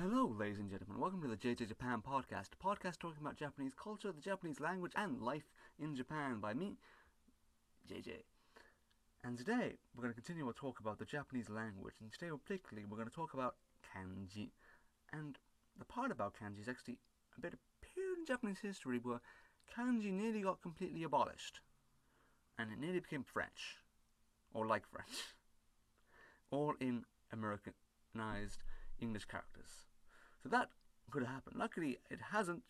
Hello, ladies and gentlemen. Welcome to the JJ Japan podcast, a podcast talking about Japanese culture, the Japanese language, and life in Japan by me, JJ. And today we're going to continue our talk about the Japanese language, and today particularly we're going to talk about kanji. And the part about kanji is actually a bit of period in Japanese history where kanji nearly got completely abolished, and it nearly became French, or like French, all in Americanized English characters. So that could happen. Luckily, it hasn't,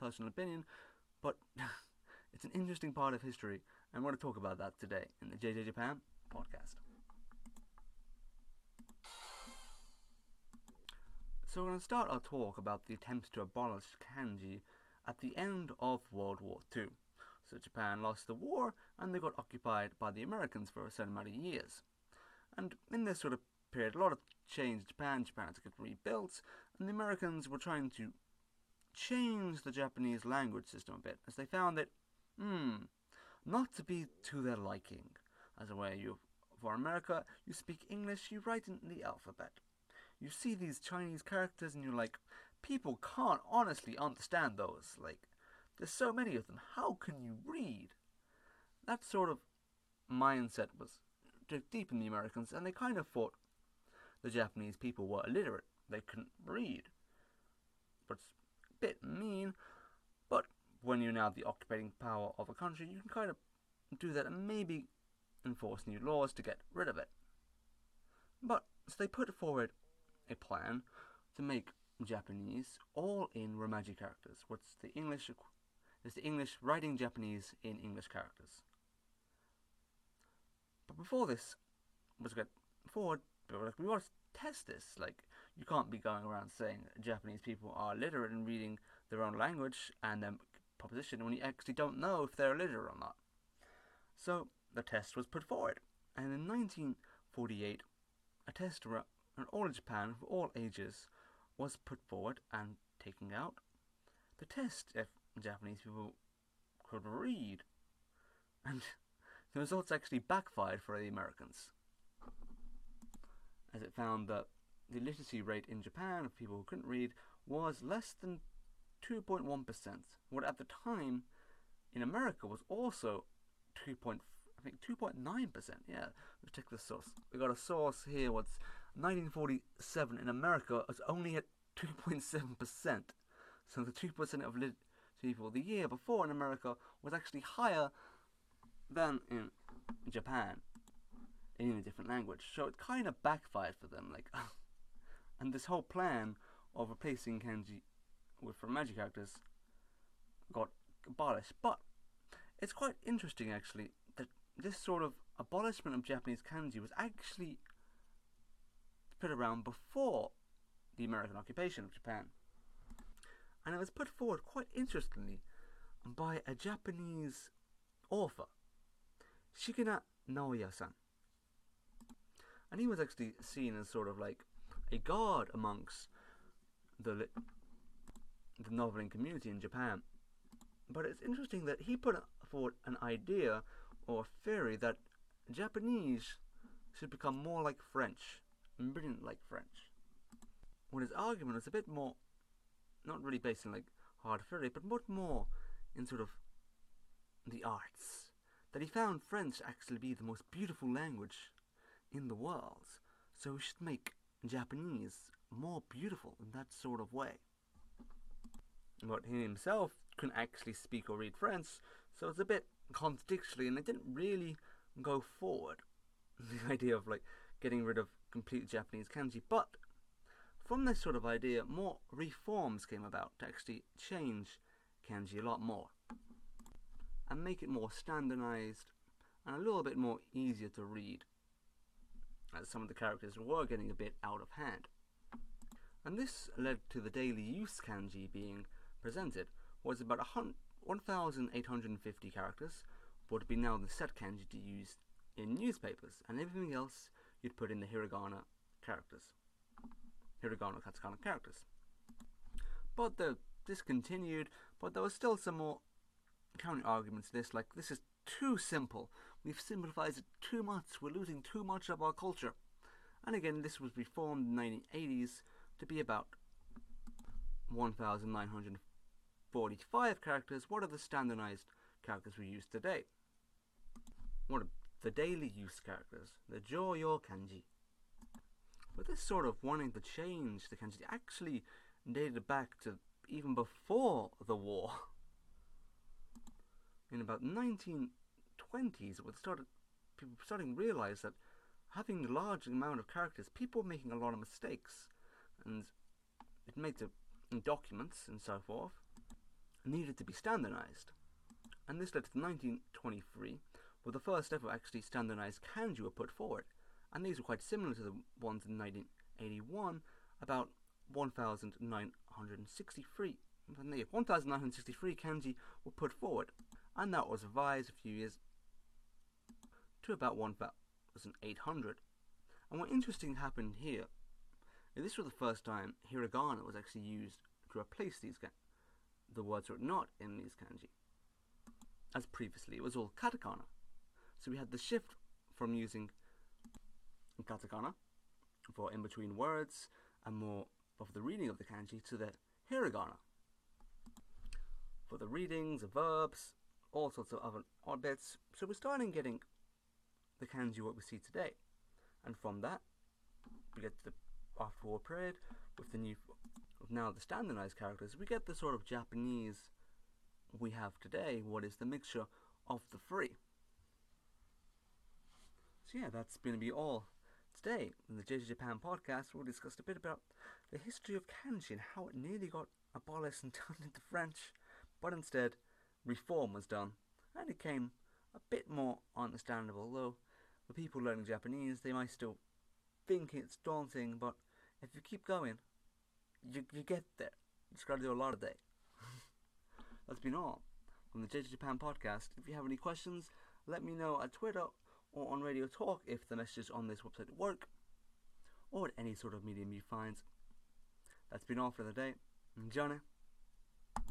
personal opinion, but it's an interesting part of history, and we're going to talk about that today in the JJ Japan podcast. So we're going to start our talk about the attempts to abolish kanji at the end of World War II. So Japan lost the war, and they got occupied by the Americans for a certain amount of years. And in this sort of period, a lot of change Japan. Japan had to get rebuilt, and the Americans were trying to change the Japanese language system a bit, as they found that, hmm, not to be to their liking. As a way, you for America, you speak English, you write in the alphabet. You see these Chinese characters, and you're like, people can't honestly understand those. Like, there's so many of them. How can you read? That sort of mindset was deep in the Americans, and they kind of thought the Japanese people were illiterate. They couldn't read. But it's a bit mean. But when you're now the occupating power of a country, you can kind of do that and maybe enforce new laws to get rid of it. But so they put forward a plan to make Japanese all in Romaji characters. What's the English? Is the English writing Japanese in English characters? But before this was get forward, but like, we want to test this. Like, you can't be going around saying Japanese people are literate in reading their own language and then proposition when you actually don't know if they're literate or not. So the test was put forward, and in 1948, a test around all of Japan for all ages was put forward and taken out. The test if Japanese people could read, and the results actually backfired for the Americans as it found that the literacy rate in Japan of people who couldn't read was less than 2.1%, what at the time in America was also 2. I think 2.9%. Yeah, let's check the source. We got a source here. What's 1947 in America was only at 2.7%. So the 2% of lit people the year before in America was actually higher than in Japan in a different language. So it kind of backfired for them. Like, and this whole plan of replacing kanji with Romaji characters got abolished. But it's quite interesting, actually, that this sort of abolishment of Japanese kanji was actually put around before the American occupation of Japan. And it was put forward quite interestingly by a Japanese author, Shiga Naoya-san and he was actually seen as sort of like a god amongst the the noveling community in Japan. But it's interesting that he put forward an idea or a theory that Japanese should become more like French and brilliant like French. When his argument was a bit more, not really based on like hard theory, but much more in sort of the arts. That he found French actually be the most beautiful language in the world. So we should make Japanese more beautiful in that sort of way. But he himself couldn't actually speak or read French, so it's a bit contradictory, and it didn't really go forward. The idea of like getting rid of complete Japanese kanji, but from this sort of idea, more reforms came about to actually change kanji a lot more and make it more standardized and a little bit more easier to read as some of the characters were getting a bit out of hand. And this led to the daily use kanji being presented, was about 1,850 characters, would be now the set kanji to use in newspapers, and everything else you'd put in the hiragana characters. Hiragana katakana characters. But the discontinued, but there was still some more counter arguments to this, like this is too simple. We've simplified it too much. We're losing too much of our culture. And again, this was reformed in the 1980s to be about 1,945 characters. What are the standardized characters we use today? What are the daily use characters? The Joyo kanji. But this sort of wanting to change the kanji actually dated back to even before the war. In about 1920s, it started people starting to realize that having a large amount of characters, people were making a lot of mistakes, and it made the documents and so forth needed to be standardized. And this led to 1923, where the first ever actually standardized kanji were put forward, and these were quite similar to the ones in 1981, about 1,963. 1,963 kanji were put forward, and that was revised a few years to about 1,800. And what interesting happened here this was the first time hiragana was actually used to replace these the words were not in these kanji. As previously, it was all katakana. So we had the shift from using katakana for in between words and more of the reading of the kanji to the hiragana for the readings, the verbs, all sorts of other odd bits. So we're starting getting the kanji what we see today. And from that, we get to the after war period with the new, with now the standardized characters, we get the sort of Japanese we have today, what is the mixture of the three. So yeah, that's going to be all today in the JJ Japan podcast. We'll discuss a bit about the history of kanji and how it nearly got abolished and turned into French, but instead reform was done, and it came a bit more understandable. Though for people learning Japanese, they might still think it's daunting, but if you keep going, you, you get there. You just gotta do a lot of day. That's been all from the JJ Japan podcast. If you have any questions, let me know at Twitter or on Radiotalk if the messages on this website work, or at any sort of medium you find. That's been all for the day. Johnny.